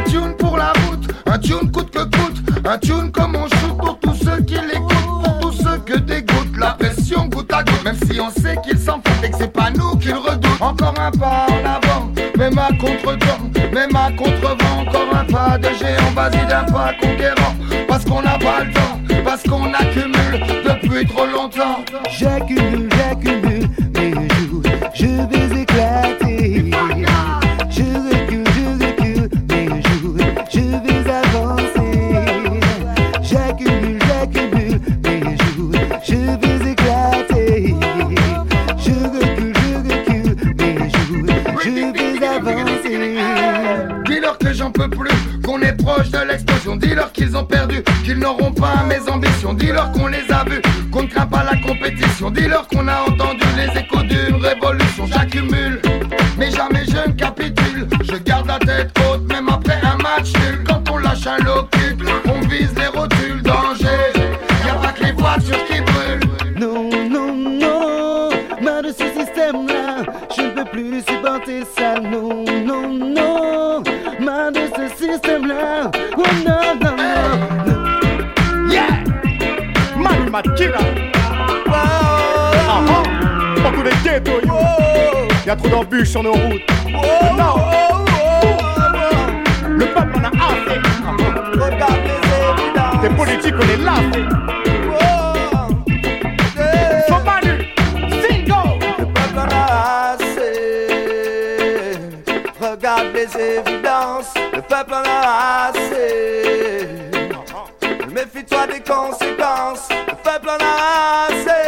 un tune pour la route, un tune coûte que coûte, un tune comme on shoot pour tous ceux qui l'écoutent, pour tous ceux que dégoûte la pression goutte à goutte, même si on sait qu'ils s'en foutent et que c'est pas nous qu'ils redoutent. Encore un pas en avant, même à contre-temps, même à contre-vent, encore un pas de géant, vas-y d'un pas conquérant, parce qu'on n'a pas le temps, parce qu'on accumule depuis trop longtemps. J'accumule, Y'a trop d'embûches sur nos routes. Non. Le peuple en a assez. Des politiques, on est lassés. Son Manu, single. Le peuple en a assez. Regarde les évidences. Le peuple en a assez. Méfie-toi des conséquences. Le peuple en a assez.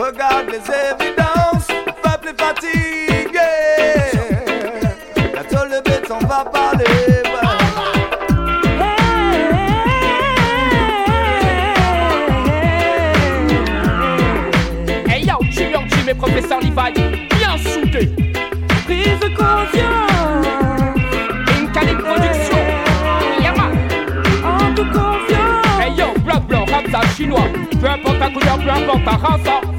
Regarde les évidences. Le peuple est fatigué. Bientôt le béton va parler. Hey yo, Jim Young Jim et professeur Levi, bien soudés. Prise de conscience. Incalé production. Yama. En toute confiance. Hey yo, blanc blanc, Ramza chinois. Peu importe ta couleur, peu importe ta race.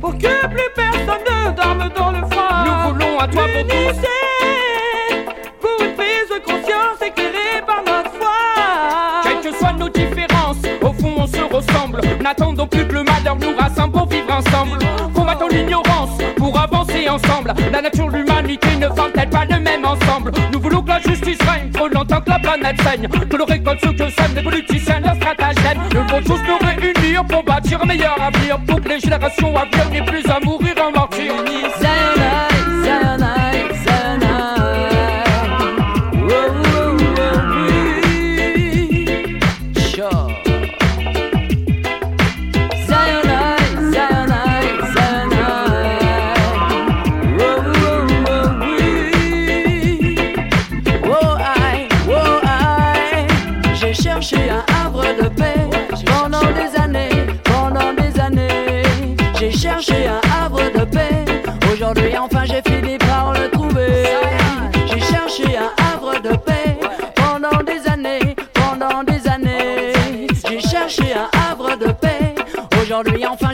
Pour que plus personne ne dorme dans le froid. Nous voulons à toi pour tous. Pour une prise de conscience éclairée par notre foi. Quelles que soient nos différences, au fond on se ressemble. N'attendons plus que le malheur nous rassemble pour vivre ensemble. Combattons l'ignorance pour avancer ensemble. La nature, l'humanité ne forment-elles pas le même longtemps que la planète saigne. Que l'on récolte ce que sèment les politiciens, leurs stratagèmes. Nous devons tous nous réunir pour bâtir un meilleur avenir. Pour que les générations à venir n'aient plus à mourir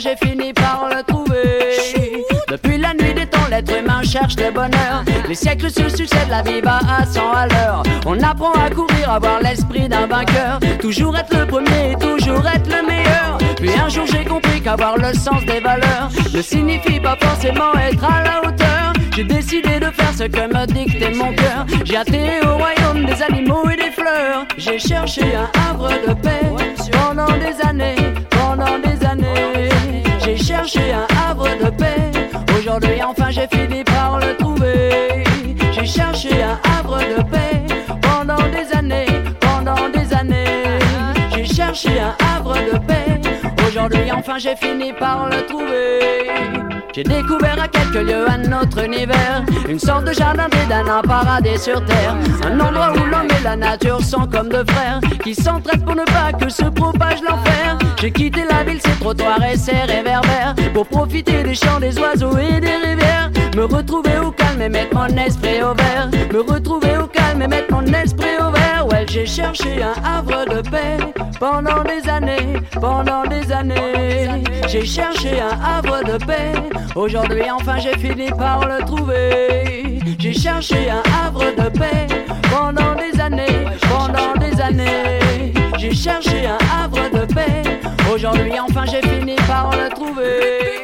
j'ai fini par le trouver. Depuis la nuit des temps, l'être humain cherche le bonheur. Les siècles se succèdent, la vie va à 100 à l'heure. On apprend à courir, avoir l'esprit d'un vainqueur. Toujours être le premier, toujours être le meilleur. Puis un jour, j'ai compris qu'avoir le sens des valeurs ne signifie pas forcément être à la hauteur. J'ai décidé de faire ce que me dictait mon cœur. J'ai atterri au royaume des animaux et des fleurs. J'ai cherché un havre de paix pendant des années, pendant des années. J'ai cherché un havre de paix. Aujourd'hui, enfin, j'ai fini par le trouver. J'ai cherché un havre de paix pendant des années, pendant des années. J'ai cherché un havre de paix. Aujourd'hui, enfin, j'ai fini par le trouver. J'ai découvert à quelques lieux un autre univers, une sorte de jardin d'Éden, un paradis sur terre, un endroit où l'homme et la nature sont comme deux frères, qui s'entraident pour ne pas que se propage l'enfer. J'ai quitté la ville, ses trottoirs et ses réverbères, pour profiter des chants des oiseaux et des rivières, me retrouver au calme et mettre mon esprit au vert, me retrouver au calme et mettre mon esprit au vert. J'ai cherché un havre de paix pendant des années, pendant des années. J'ai cherché un havre de paix. Aujourd'hui, enfin, j'ai fini par le trouver. J'ai cherché un havre de paix pendant des années, pendant des années. J'ai cherché un havre de paix. Aujourd'hui, enfin, j'ai fini par le trouver.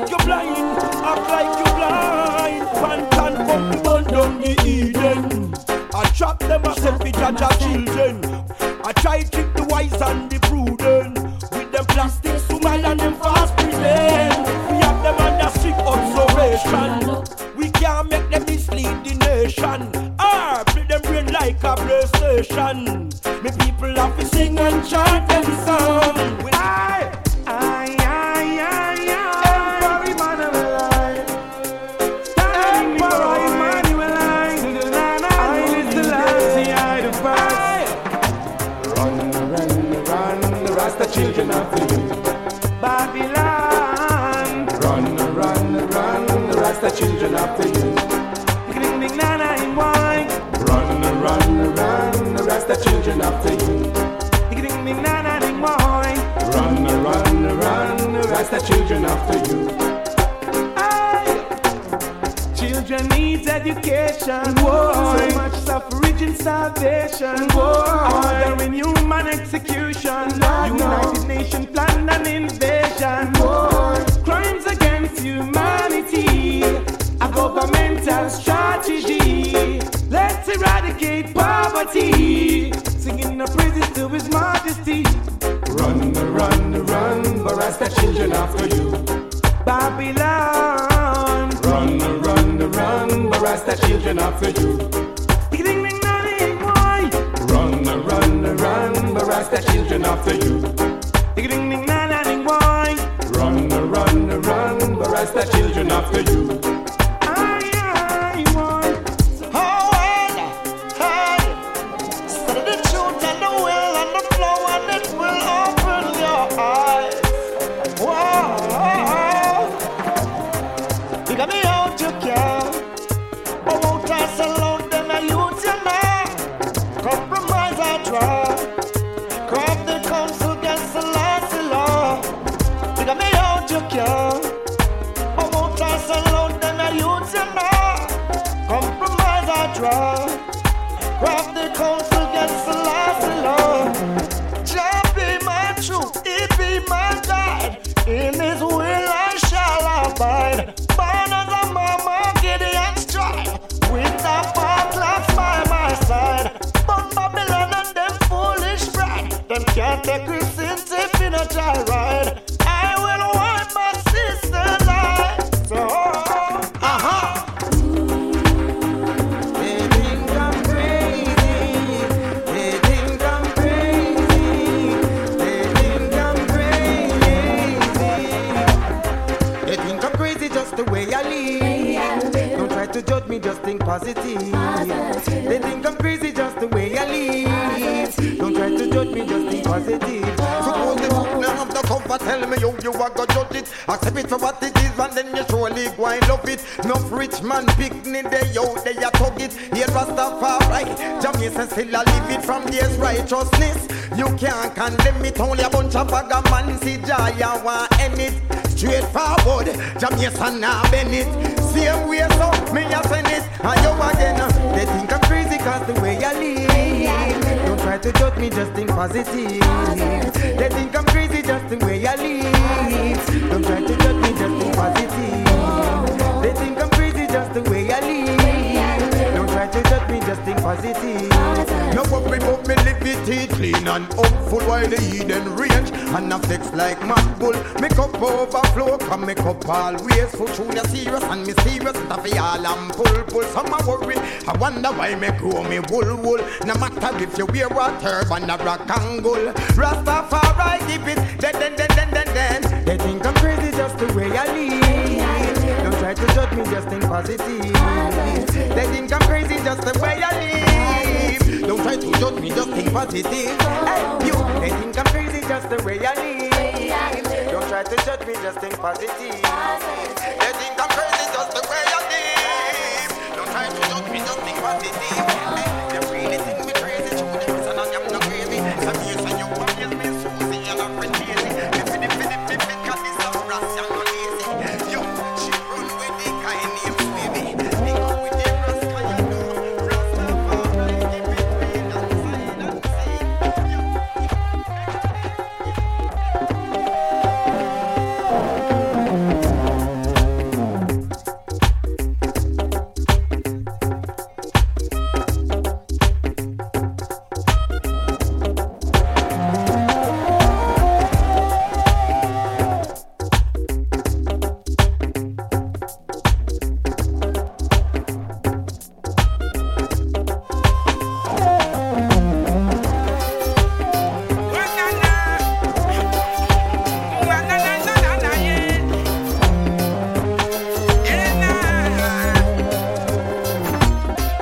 Like you're blind, act like you're blind. Pantan from the burn down the Eden. I trap them as if we judge our children. I try to trick the wise and the prudent. With them plastic smile and them fast pretend. We have them under strict observation. We can't make them mislead the nation. Ah, play them brain like a PlayStation. Me people have to sing and chant them song. The children after you. Aye. Children needs education. So much suffrage and. Order in human execution. United Nations plan an invasion. Crimes against humanity. A governmental strategy. Let's eradicate poverty. Run, the children after you. Babylon. Run, run, run, but the children after you. Ding ding ding boy. Run, run, run, but the children after you. Ding ding ding boy. Run, run, run, but the children after you. And full while the Eden range and a flex like mad bull. Make up overflow, come make up always full tune you serious and me mysterious. Taffy all and pull pull. Some a worry, I wonder why me grow me wool wool. No matter if you wear a turban or a kangle, Rastafari give it. Then then then then then then. They think I'm crazy just the way I live. Don't try to judge me, just think positive. They think I'm crazy just the way I live. Don't try to judge me, just think positive. Hey, you, they think I'm crazy just the way I live. Don't try to judge me, just think positive. They think I'm crazy just the way I live. Don't try to judge me, just think positive.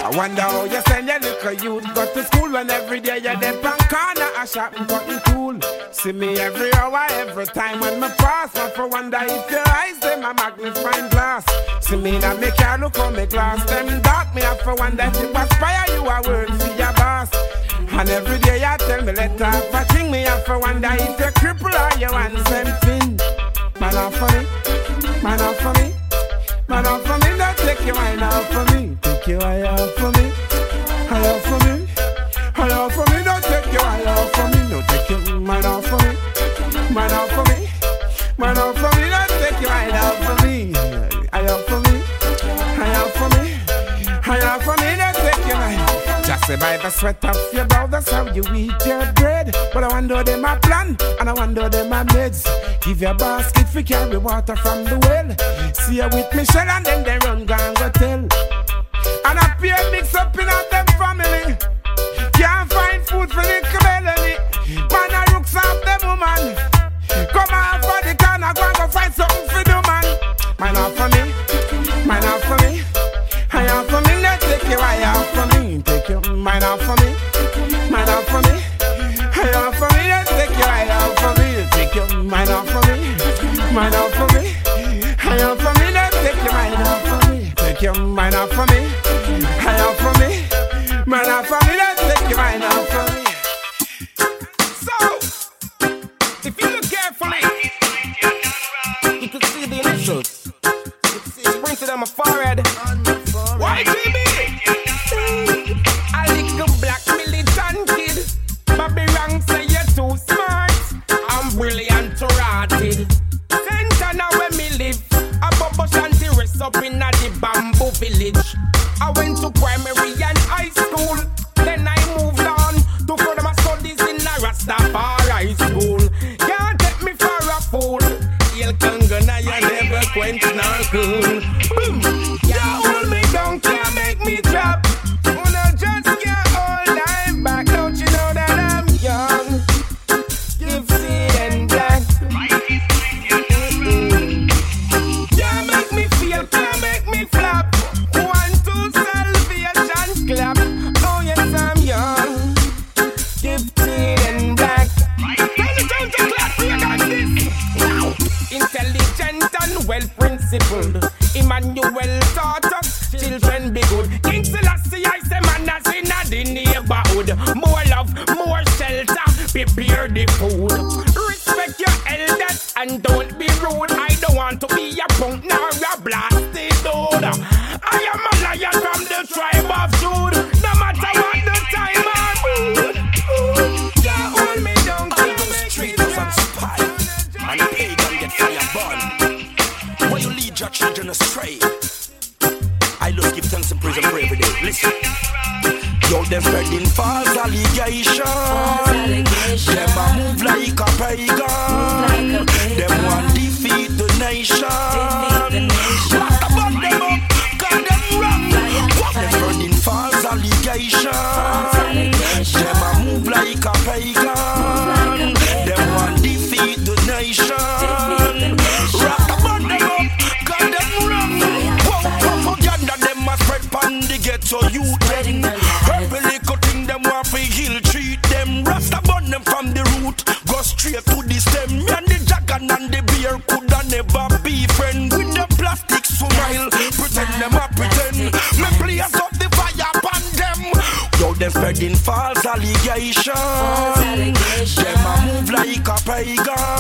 I wonder how you send your little youth go to school when every day you're dead on corner a shop and cutting cool. See me every hour, every time when me pass. But for wonder if your eyes in my magnifying glass. See me now make car look on me glass. Them dark me up for wonder if you aspire you a work see your boss. And every day you tell me letter, off thing me up for wonder if you cripple or you want something. Man off for me, man off for me, man off for me. No. Take your wine out for me. Take your wine out for me. High out for me. High out for me. Don't take your wine out for me. No, take your mind out for me. Mind out for me. Mind out for me. Don't take your wine out for me. High out for me. High out for me. High out for me. Say by the sweat of your brow, that's how you eat your bread. But I wonder them my plan, and I wonder them my meds. Give your basket for carry water from the well. See you with Michelle, and then they run gang go tell. And I peer mix up in all them family. Can't find food for the family. Man, I look up them woman. Come out for the can, I go and go find something for the man. Mine love for me, mine love for me. I out for me, let take you, I for me. Mine out for me, mine out for me. High out for me, yeah, take your high out for me. Take your mind out for me, mind out for me. High out for me, yeah, take your mind out for me. Take your mind out for me. allegation. Them a move like a pagan.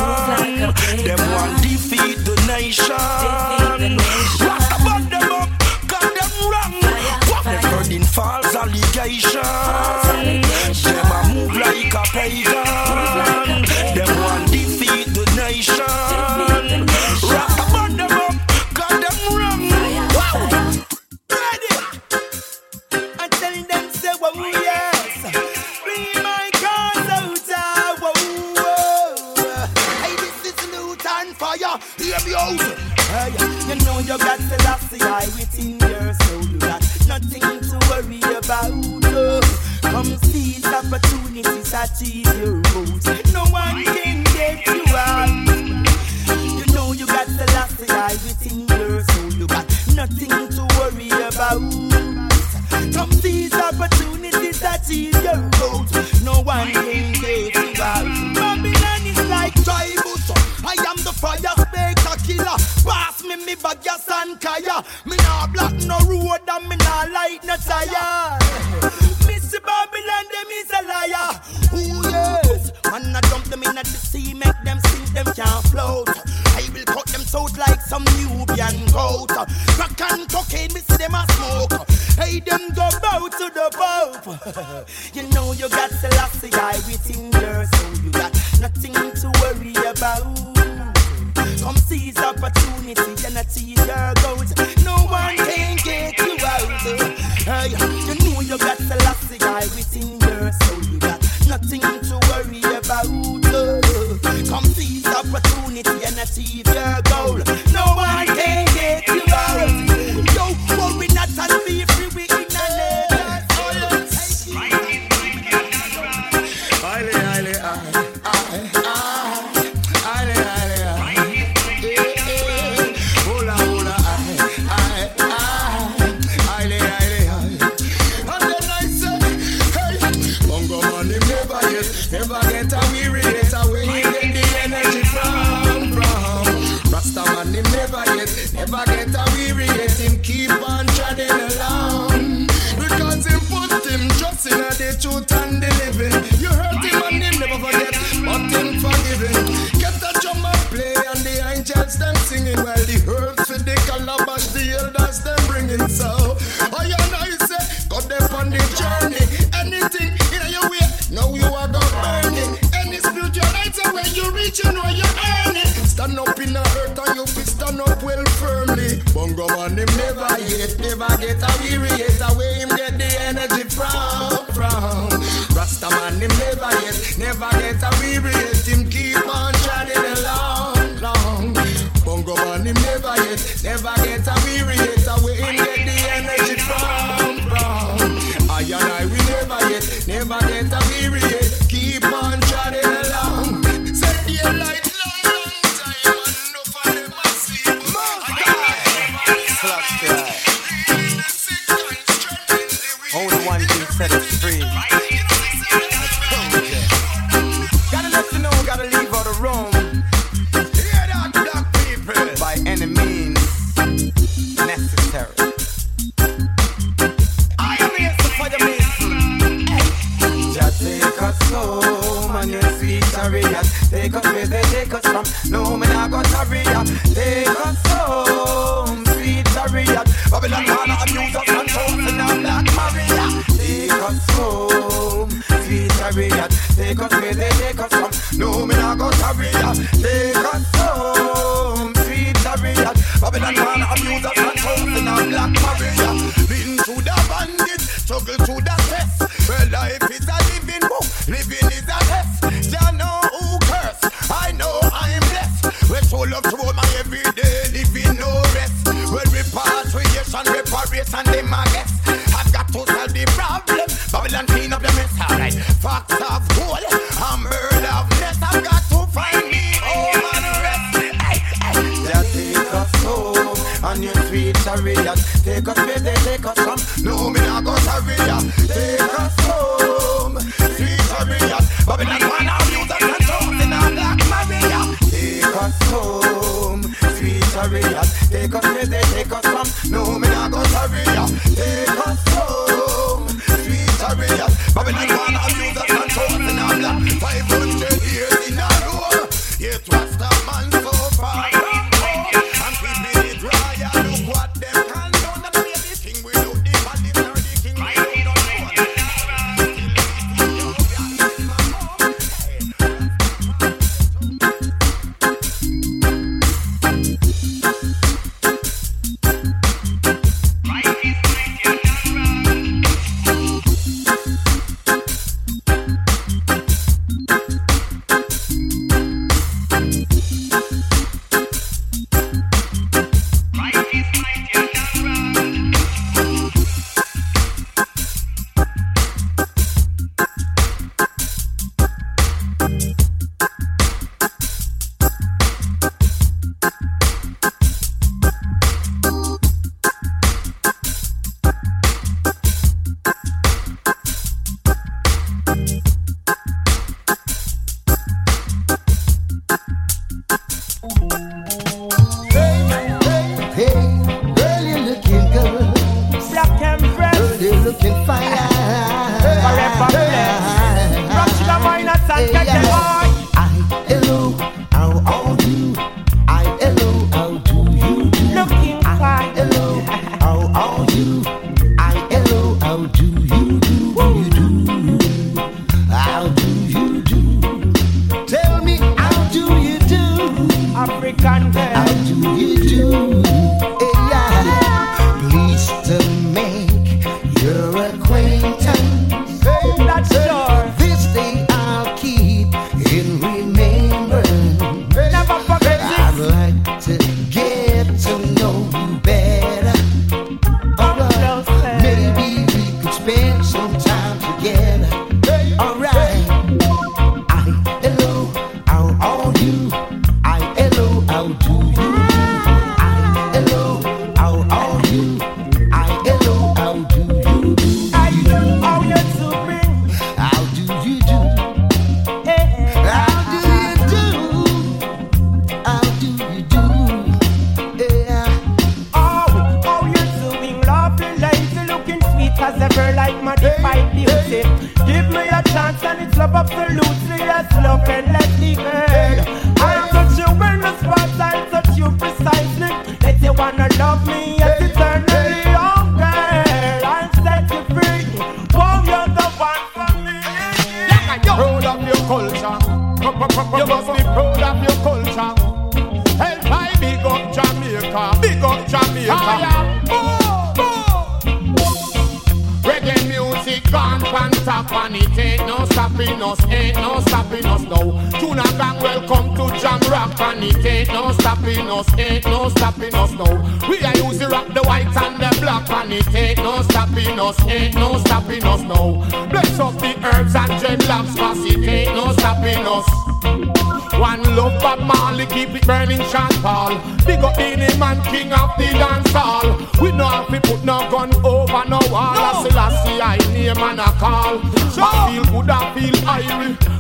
Opportunity and achieve your goals. No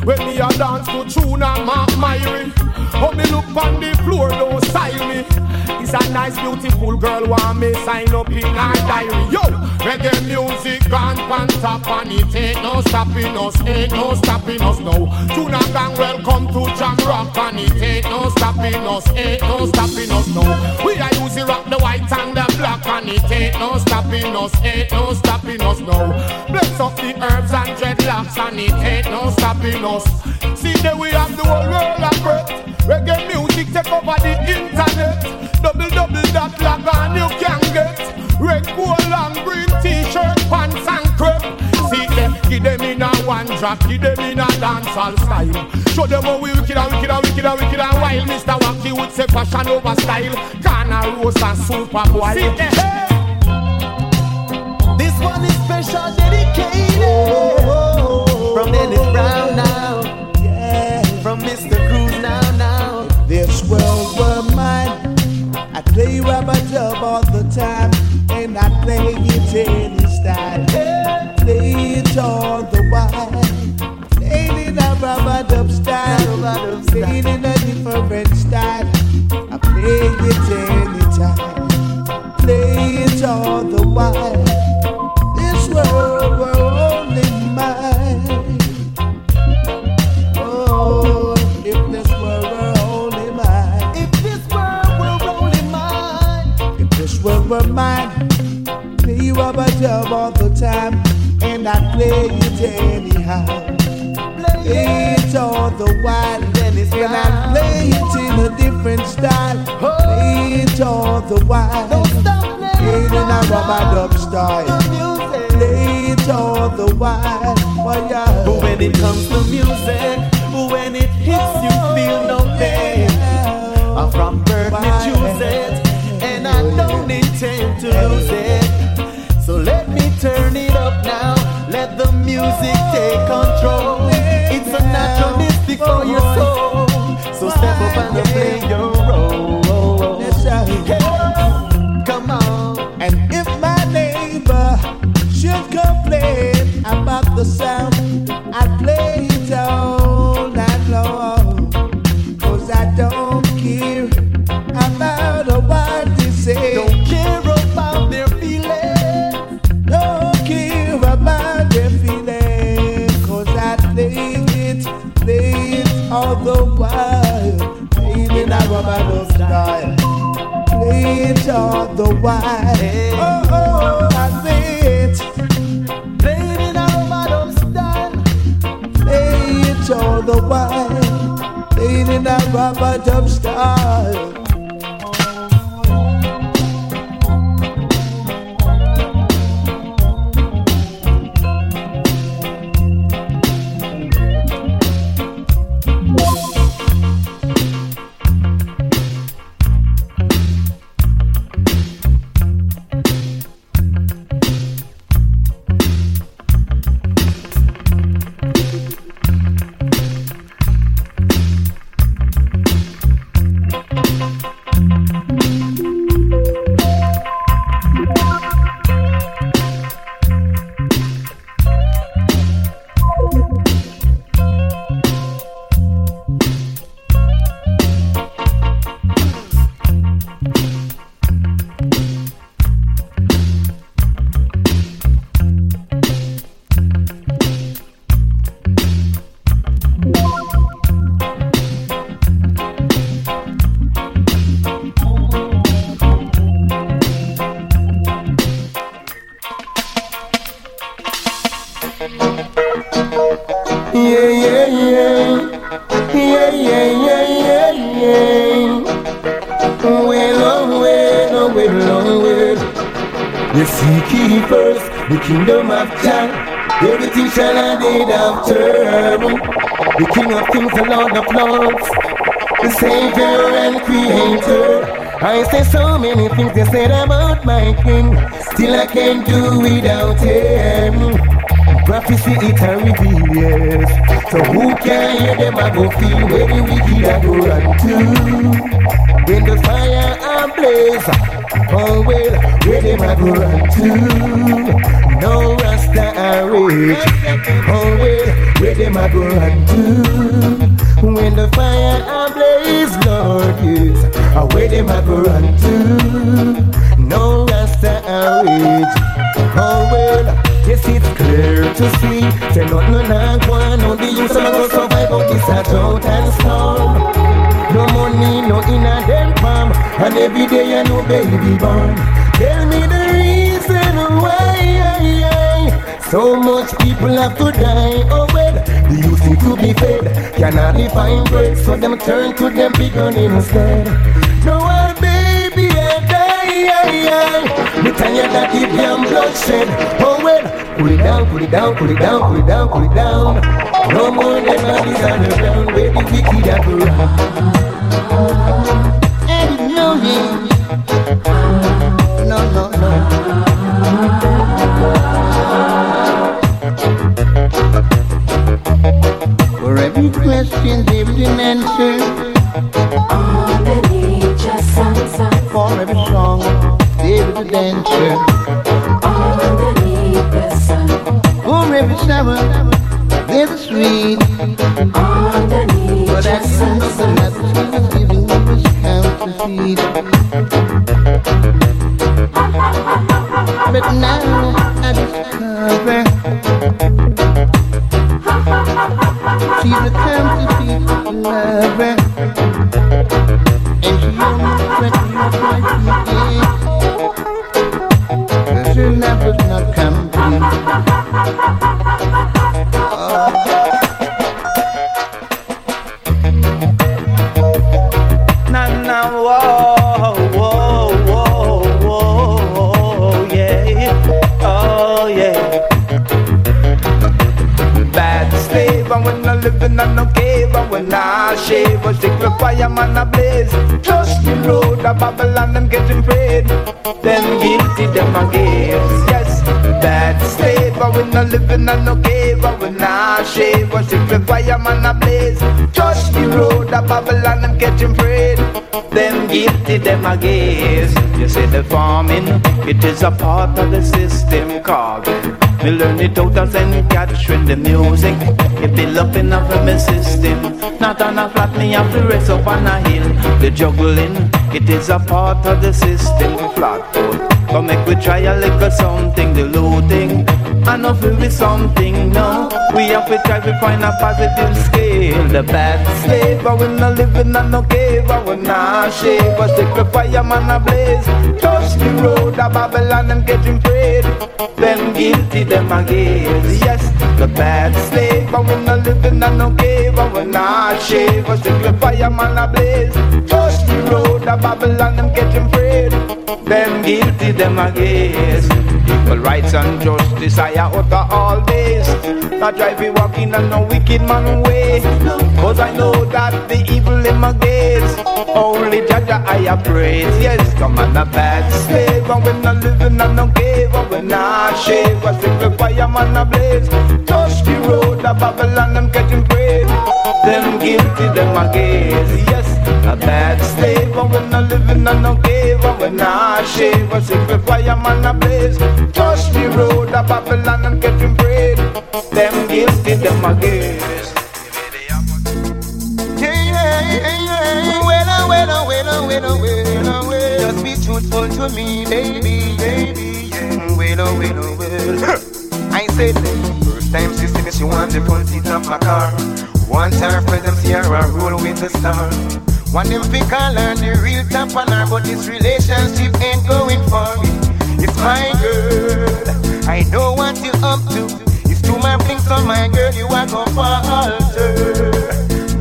When me a dance to tune and Mark Myrie. How me look on the floor, don't sign me. It's a nice, beautiful girl, want me sign up in her diary. Yo, reggae music gone pan top and it ain't no stopping us, ain't no stopping us now. Tuna gang, welcome to Jam Rock and it ain't no stopping us, ain't no stopping us now. We are using rock the white and the black and it ain't no stopping us, ain't no stopping us now. Bless up the herbs and dreadlocks and it ain't no stopping us. See that we have the whole world of breath. Reggae music take over the internet. Double double that log on you can get. Red, gold and green t-shirt, pants and crepe. See them, give them in a one drop, give them in a dancehall style. Show them how we wicked and wicked and wicked and wicked and wild. Mr. Wacky would say fashion over style. Corner roast and super boy. See them, eh, eh. hey. This one is special dedicated from Dennis Brown now. From Mr. Cruz now, now. This world were mine. I play rubber dub all the time, and I play it any style. Play it all the while. Play it in a rub-a-dub style. Play it in a different style. I play it anytime. Play it all the while. Rubber dub all the time, and I play it anyhow. Play it all the while, it's and I play it in a different style. Play it all the while, Don't stop play it in a rubber dub style. Play it all the while, for ya. But when it comes to music, when it hits, you feel no pain. I'm from birth, me choose it, and I oh, don't intend to lose it. Music take control. It's a naturalistic for your soul. So step up and play your role. Come on. And if my neighbor should complain about the sound, It all the while. Oh, oh, I play it. Played in a rubber style. Play it all the while. Play it in a rubber first the kingdom of Jah. Everything shall indeed have turn. The King of Kings, the Lord of Lords, the Savior and Creator. I say so many things they said about my King, still I can't do without Him. Prophecy it a reveal, yes. So who can hear them? I go feel where the wicked I go run to. When the fire ablaze, oh well, where them I go run to. No Rasta I rage, oh well, where them I go run to. When the fire ablaze, Lord, yes, oh, where them I go run to. No Rasta I rage, oh well. Yes, it's clear to see. Say not no no the youth some go survive out this drought and storm. No money, no in a them palm, and every day I know baby born. Tell me the reason why so much people have to die. Oh well, the youth need to be fed, cannot find bread, so them turn to them big instead. No one baby I die. Me tired that the damn bloodshed. Oh well. Pull it down, pull it down, pull it down, pull it down, pull it down. No more than bodies on the ground where the wicked are around. And no, no, no, no. For every question, David an answer. For every song, David an answer. For every shower, there's a sweet. But I didn't know that she was giving me this counterfeit. But them a gaze. You say the farming, it is a part of the system carving. Me learn it out as any capturing the music. It build up enough of my system. Not on a flat, me have to rest up on a hill. The juggling, it is a part of the system. Flat foot. Come make we try a little something, the looting. I know feel with something, no. We have to try to find a positive scale. The bad slave, I will not live in a no cave, I will not shave. I stick the fireman a blaze. Touch the road of Babylon and getting prayed. Them guilty, them a gaze. Yes, the bad slave, I will not live in no cave, I will not shave. I stick the fireman a blaze. Touch the road of Babylon and getting prayed. Them guilty, them a Equal rights and justice I utter all days. Not drive me walking on no wicked man way. Cause I know that the evil in my gaze. Only Jah Jah I praise. Yes, come on a bad slave. And when I living on no cave, and when I shave, I stick the fireman a blaze. Touch the road of Babylon, I'm catching prayed. Them guilty, them a gaze. Yes, a bad slave. And when I living on no cave, and when I shave, I stick the fireman a blaze. Touch the road of Babylon, I'm catching prayed. Them guilty, them a gaze. Just be truthful to me, baby, baby. Yeah. Well, uh, well, uh, well. I said, first time she see me, she want the front seat of my car. One time friends them see her a roll with the star. One them think I learn the real top on her, but this relationship ain't going for me. It's my girl, I know what you up to. It's too my bling, so my girl, you are gonna falter.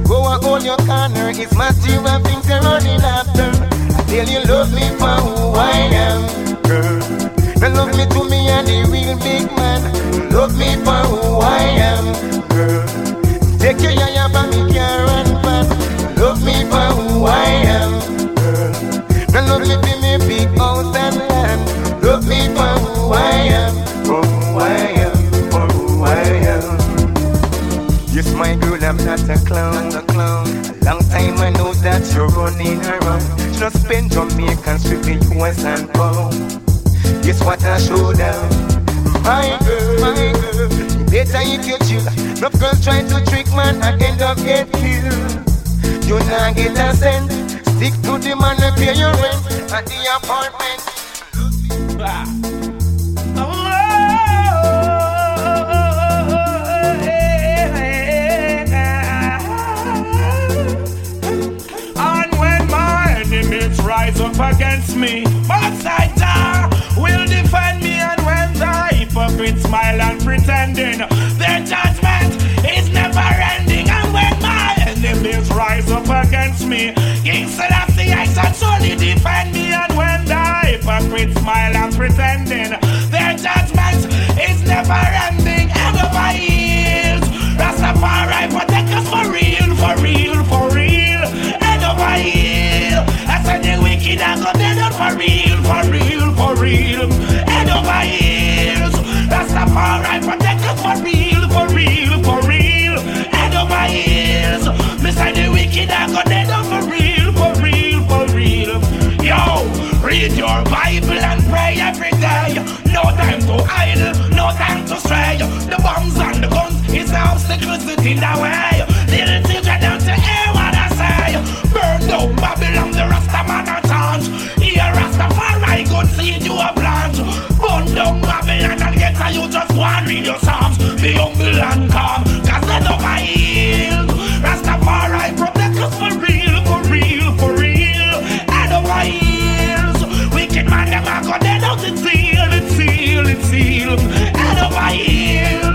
Go and hold your corner, it's material things you're running after. I tell you, love me for who I am, girl. The love me to me and the real big man. Love me for who I am. Take your. Love me for who I am, girl. Now love for me big house and land. Love me for who I am, for who I am, for who I am. Yes, my girl, I'm not a clown. A clown. A long time I know that you're running around. Just spend Jamaican strictly US and pound. Guess what I show down? My girl, my girl. Better if you chill. No girl try to trick man and end up get killed. You not get a cent. Stick to the man and pay your rent at the apartment. And when my enemies rise up against me, hypocrites smile and pretending, their judgment is never ending. And when my enemies rise up against me, King Selassie I shall surely defend me. And when the hypocrites smile and pretending, their judgment is never ending. And over heels, Rastafari protect us for real, for real, for real. Head over heel. I said the wicked are go for real, for real, for real. Head over heels. Rastafari protect us for real, for real, for real. Head over heels. Say the wicked are go dead on for real, for real, for real. Yo, read your Bible and pray every day. No time to idle, no time to stray. The bombs and the guns is the obstacles in the way. Little And you just one read your psalms. Be humble and calm, cause they know my healed. Rastafari protect us for real, for real, for real. And over heels. Wicked man, them a go dead out in seal, it's seal, it's seal. And over heel.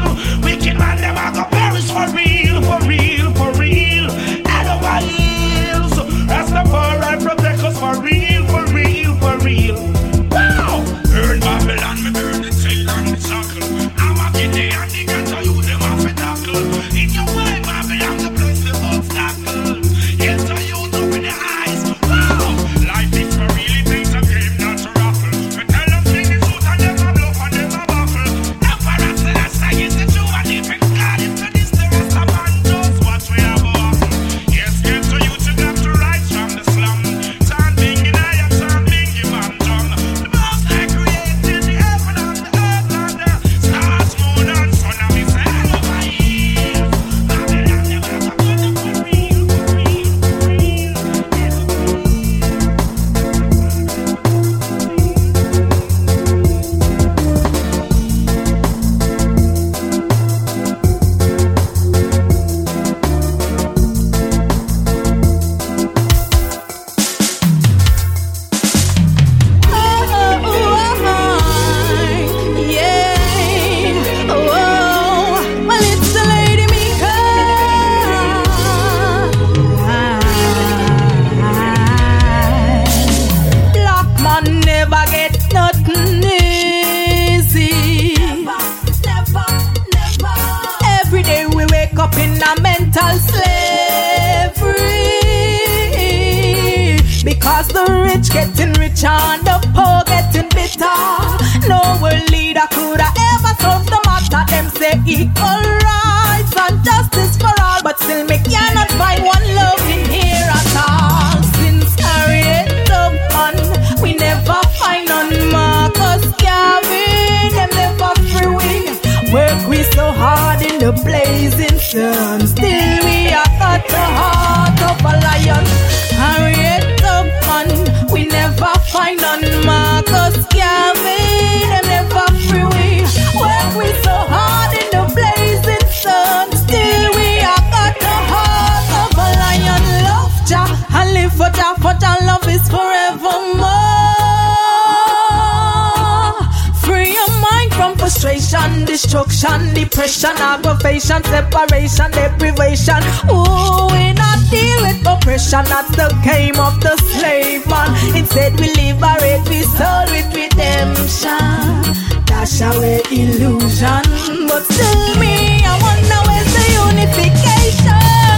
Destruction, destruction, depression, aggravation, separation, deprivation. Ooh, we not deal with oppression. That's the game of the slave man. Instead, we liberate, we soul with redemption dash away illusion. But tell me, I wanna where's the unification?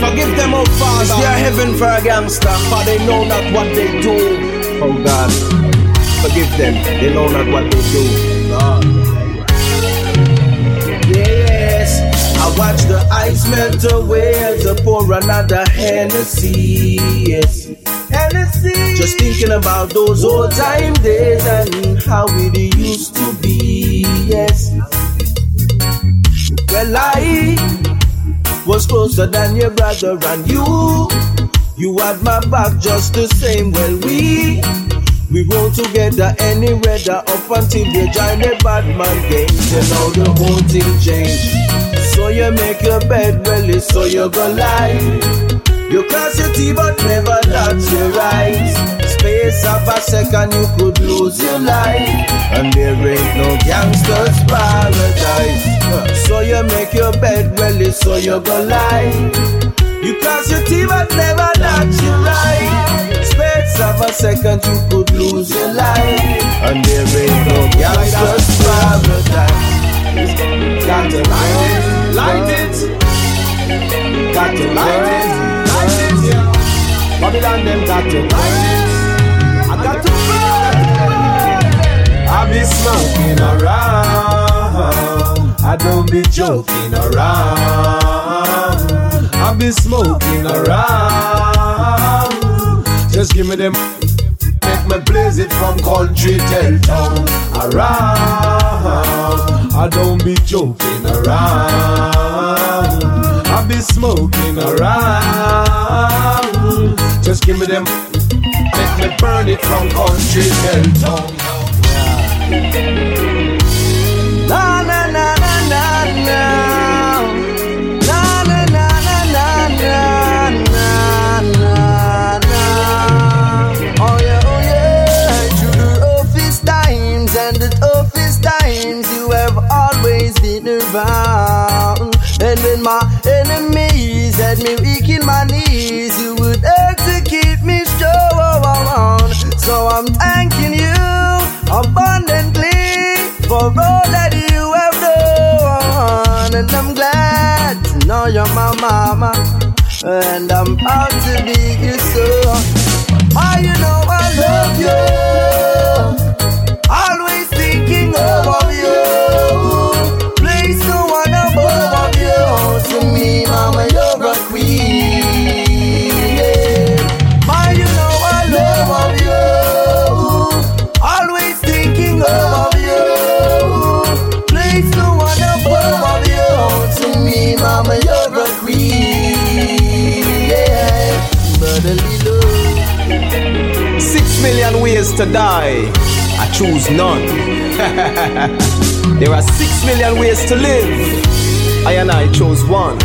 Forgive them, oh Father. It's their heaven for a gangster, for they know not what they do. Oh God, forgive them. They know not what they do. God. Yes, I watch the ice melt away as I pour another Hennessy. Yes. Hennessy. Just thinking about those old time days and how it used to be. Yes. Well, I was closer than your brother and you. You had my back just the same. Well, we we roll together any weather up until you join the bad man games. And now the whole thing change. So you make your bed, well, it's so you go lie. You cross your teeth but never touch your eyes. Space of a second you could lose your life. And there ain't no gangster's paradise. So you make your bed, well, it's so you go lie. You cross your teeth but never dot your right. Space of a second you could lose your life. And there ain't no gangster's paradise. Got to light it, light it. Got to light it, light it, yeah. Babylon them got to light it. I got to burn. I be smoking around. I don't be joking around. I be smoking around. Just give me them. Make me blaze it from country till town around. I don't be joking around. I be smoking around. Just give me them. Make me burn it from country till town. Na And when my enemies had me weak in my knees, you would have to keep me strong. So I'm thanking you abundantly for all that you have done. And I'm glad to know you're my mama. And I'm proud to be your son. Oh, you know I love you. To die. I choose none. there are six million ways to live. I and I chose one.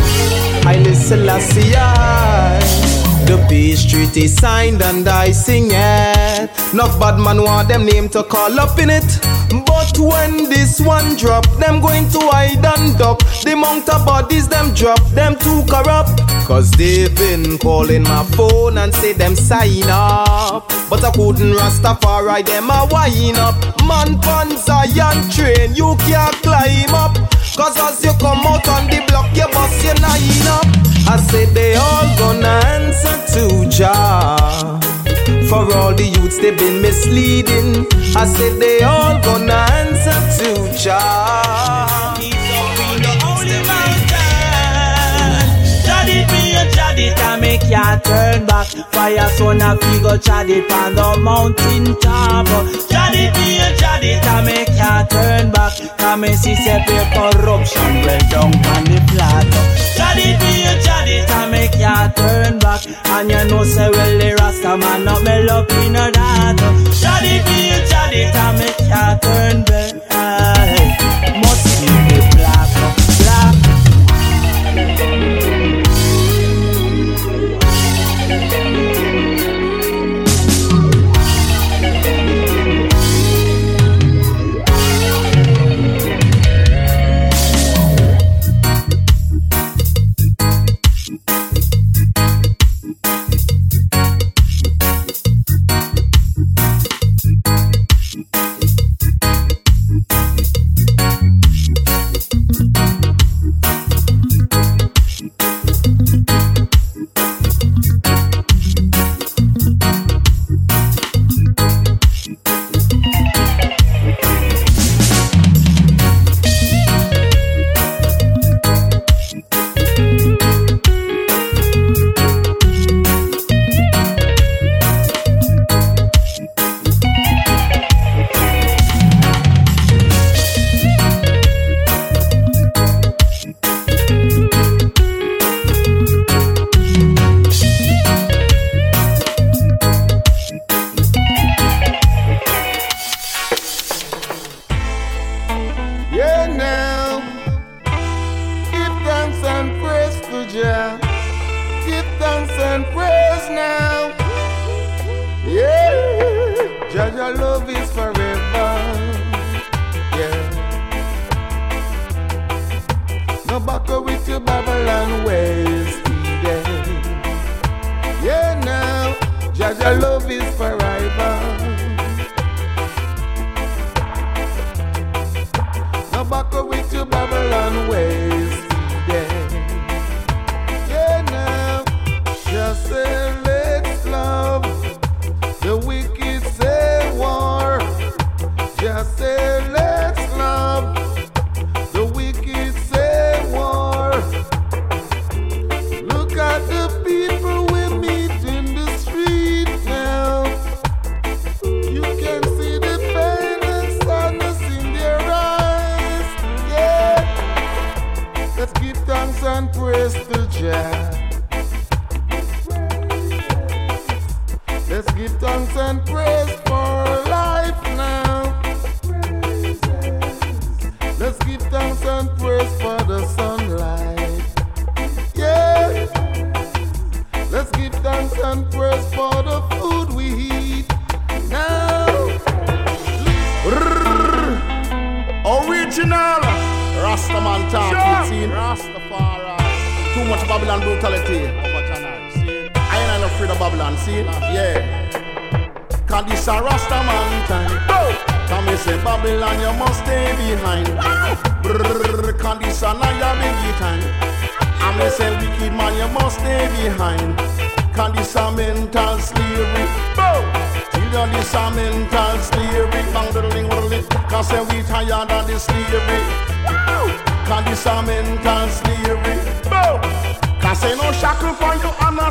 I listen Selassie. The peace treaty signed and I sing it. No bad man want them name to call up in it. But when this one drop, them going to hide and duck. The amount of bodies them drop, them too corrupt. Cause they've been calling my phone and say them sign up. But I couldn't Rastafari them a wine up. Man pan Zion train, you can't climb up. Cause as you come out on the block, you bust your nine up. I said they all gonna answer to Jah. For all the youths they've been misleading. I said they all gonna answer to Jah. It and me can't turn back. Fire son a figure chad it on the mountain top. Chad it me a chad it and me can't turn back. Cause me see say corruption well down on the flat. Chad it me a chad it and me can't turn back. And you know say well the rasta man not me love in a that Chad it me a chad it and me can't turn back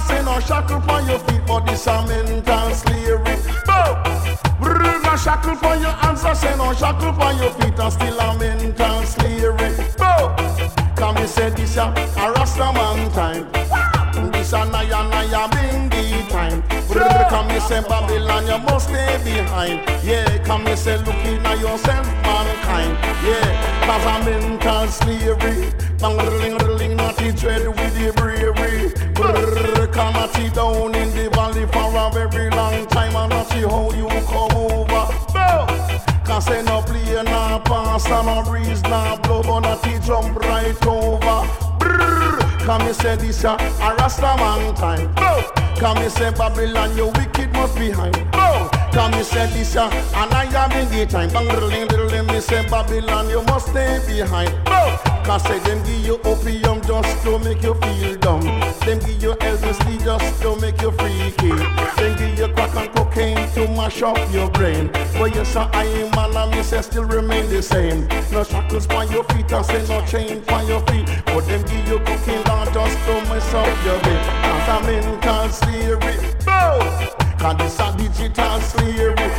say no shackle for your feet, but this a mental slavery. Brrr, no shackle for your hands, I say no shackle for your feet, and still a mental slavery. Come me say this a, a Rasta man time. This a Nyah Nyabinghi time. Come me say Babylon, you must stay behind. Yeah, come me say looking at yourself, mankind. Yeah, cause a mental slavery. Bang ring ring, naughty dread. It down in the valley for a very long time, and not see how you come over. Cause say no play, no pass, and no breeze, no blow, but not it jump right over. Brrr, come me say this a, Rasta man time. Come me say Babylon, you wicked must be high. Come me say this a, and I am in the time. Bang me say Babylon, you must stay behind. Cause say them give you opium just to make you feel dumb. Them give you LSD just to make you freaky. Them give you crack and cocaine to mash up your brain. But you say I am man and me say still remain the same. No shackles on your feet and say no chain on your feet. But them give you cocaine down just to mess up your brain. Cause a mental slavery. Cause this a digital slavery.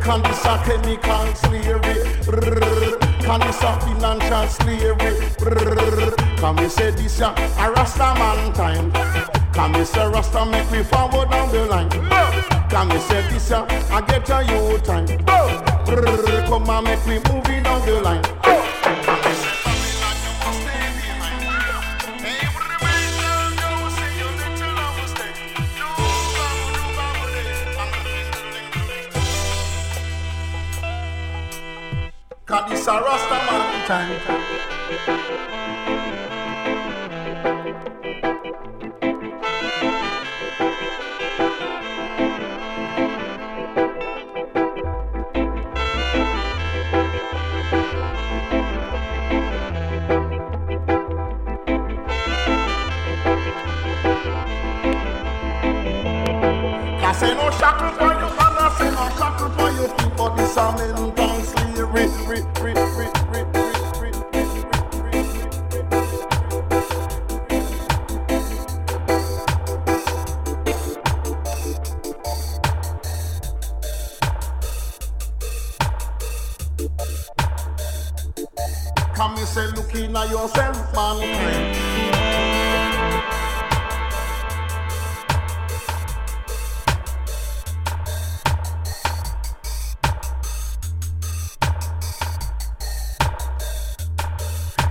Cause this a chemical slavery. Cause this a financial slavery. Can we say this a, a Rasta man time? Can we say Rasta make we forward down the line? Can we say this a, a get a you time? Come on make we moving down the line. Cause this a Rasta man time.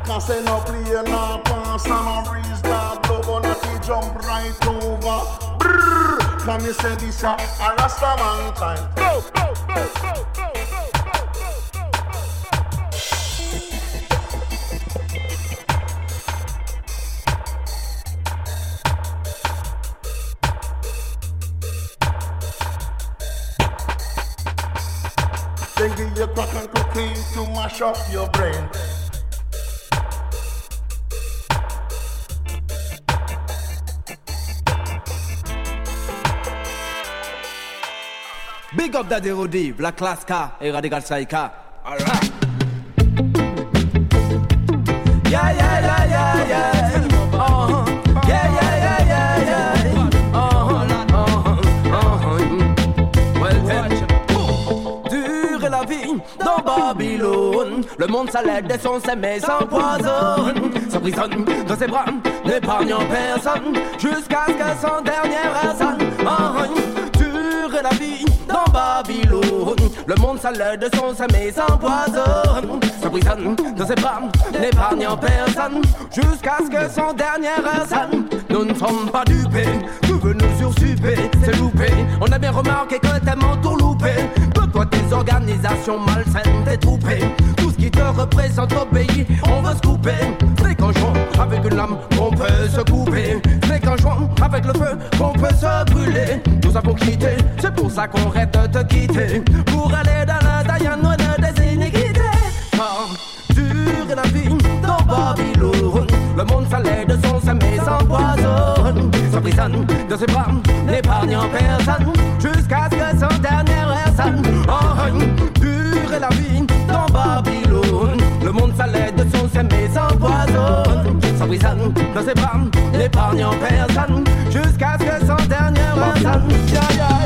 Can say no play, no pass, and no breeze, no blow, gonna see jump right over. Brrr, can me say this a a Rasta man time? Go, go, go, go, go, go. Then give you crack and cocaine to mash up your brain. Up Daddy Rudy, Black Class Car et Radical Striker. Alright. Yeah, yeah, yeah, yeah, yeah. Uh-huh. Yeah, yeah, yeah, yeah, yeah. Uh-huh, uh-huh, uh-huh. Well, then. Dure est la vie dans Babylone. Le monde s'allègue des sons, mais s'empoisonne. S'emprisonne dans ses bras, n'épargnant personne. Jusqu'à ce que son dernier résonne. Uh-huh. La vie dans Babylone. Le monde s'allègue de son, mais s'empoisonne. S'emprisonne dans ses bras, n'épargnant personne. Jusqu'à ce que son dernier résonne. Nous ne sommes pas dupés, nous venons sursuper, c'est loupé. On a bien remarqué que t'aimes tout loupé. Que toi tes organisations malsaines, tes troupées. Tout ce qui te représente au pays, on veut se couper. C'est qu'en avec une lame qu'on peut se couper. C'est qu'en jouant avec le feu qu'on peut se brûler. Nous avons quitté, c'est pour ça qu'on rêve de te quitter. Pour aller dans la Diane de des iniquités. Car dure la vie dans Babylone. Le monde s'allait de son S'emprisonne de ses bras, n'épargnant personne. Jusqu'à ce que son dernier résonne. Oh, dure est la vie dans Babylone. Le monde s'allait de son sein mais s'empoisonne. S'emprisonne de ses bras, n'épargnant personne. Jusqu'à ce que son dernier yeah.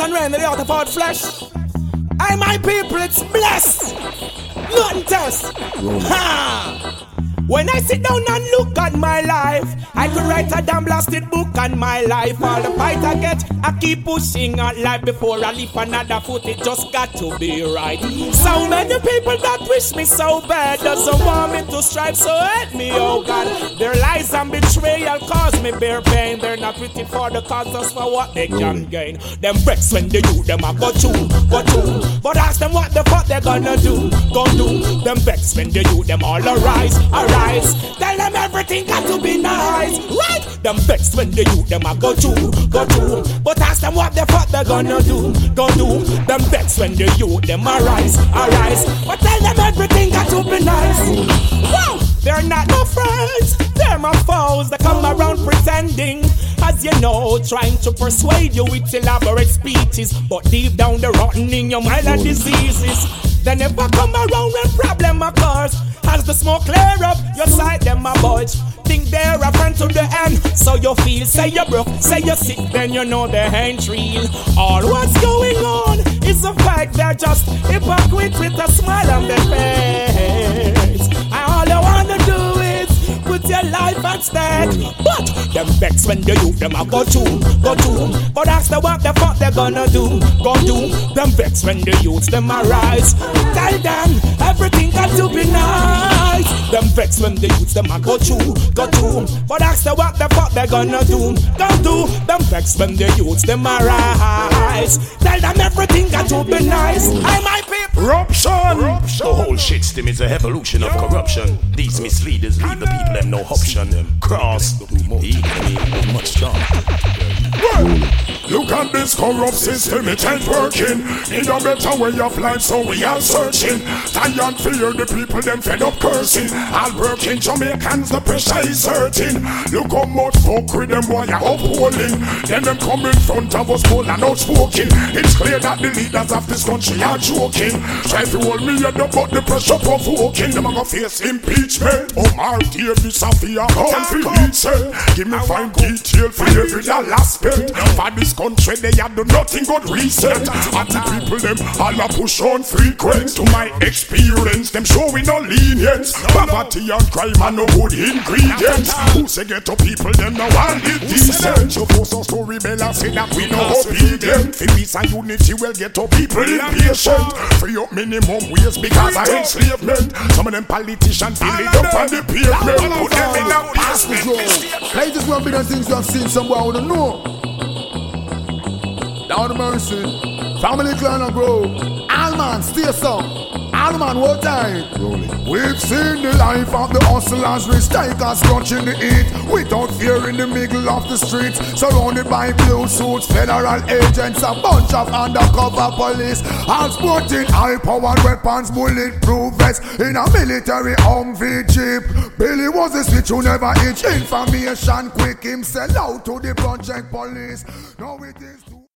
And reign in the outer part flesh. I, my people, it's blessed. Nothing test. Ha! When I sit down and look at my life, I could write a damn blasted book on my life. All the fight I get, I keep pushing on life before I leap another foot. It just got to be right. So many people that wish me so bad doesn't want me to strive. So help me, oh God. Their lies and betrayal cause me bear pain. They're not written for the cause, just for what they can gain. Them breaks when they do them, I go through, go through. But ask them what the fuck they gonna do, go do. Them vex when they do them all arise, arise. Tell them everything got to be nice, right? Them vex when they do them, I go through, go through. But ask them what the fuck they gonna do, go do. Them vex when they do them arise, arise. But tell them everything got to be nice. Wow, they're not no friends, they're my foes. They come around pretending as you know, trying to persuade you with elaborate speeches, but deep down the rotten in your mind are diseases. They never come around when problem occurs. As the smoke clear up, your side them a budge. Think they're a friend to the end, so you feel say you're broke, say you're sick, then you know they ain't real. All what's going on is a fact they're just hypocrite with a smile on their face. All you wanna do is put your life at stake. But them vex when the youth them a go to, go to. But ask them what the fuck they gonna do, go do. Them vex when the youths them a rise. Tell them everything got to be nice. Them vex when the youths them a go to, go to. But ask them what the fuck they gonna do, go do. Them vex when the youths them a rise. Tell them everything got to be nice. I my people. Corruption. The whole shit stem is a evolution of corruption. These misleaders leave the people them no option. Cross the enemy much stronger. Look at this corrupt system, it ain't working. Need a better way of life, so we are searching. Tired fear, the people them fed up cursing. All working Jamaicans, the pressure is hurting. Look how much fuck with them boy are upholding. Then them come in front of us, bold and outspoken. It's clear that the leaders of this country are joking. Try to hold me head up, but the pressure provoking. Them a go face impeachment. Omar Davies, Safia, come for say. Give me fine detail for every dollar spent. For this country, they have done nothing good reset. And the people, them all a push on frequent. To my experience, them showing no lenience. Poverty and crime are no good ingredients. Who say get to people, them no one live decent. You force us to rebel and say that we no obedient. For peace and unity, will get to people impatient. Free up minimum wage because of enslavement. Some of them politicians feel it up on the pavement. Put them in a basement. Bit of things you have seen somewhere, I wanna know. Down the mercy, family clan and grow. All man, stay some. All man, hold tight. We've seen the life of the hustlers, risk takers crunching the heat without fear in the middle of the streets. Surrounded by blue suits, federal agents, a bunch of undercover police. All sporting high powered weapons, bulletproof vests in a military Humvee jeep. Billy was a switch who never itch. Information quick, him sell out to the project police. Now it is.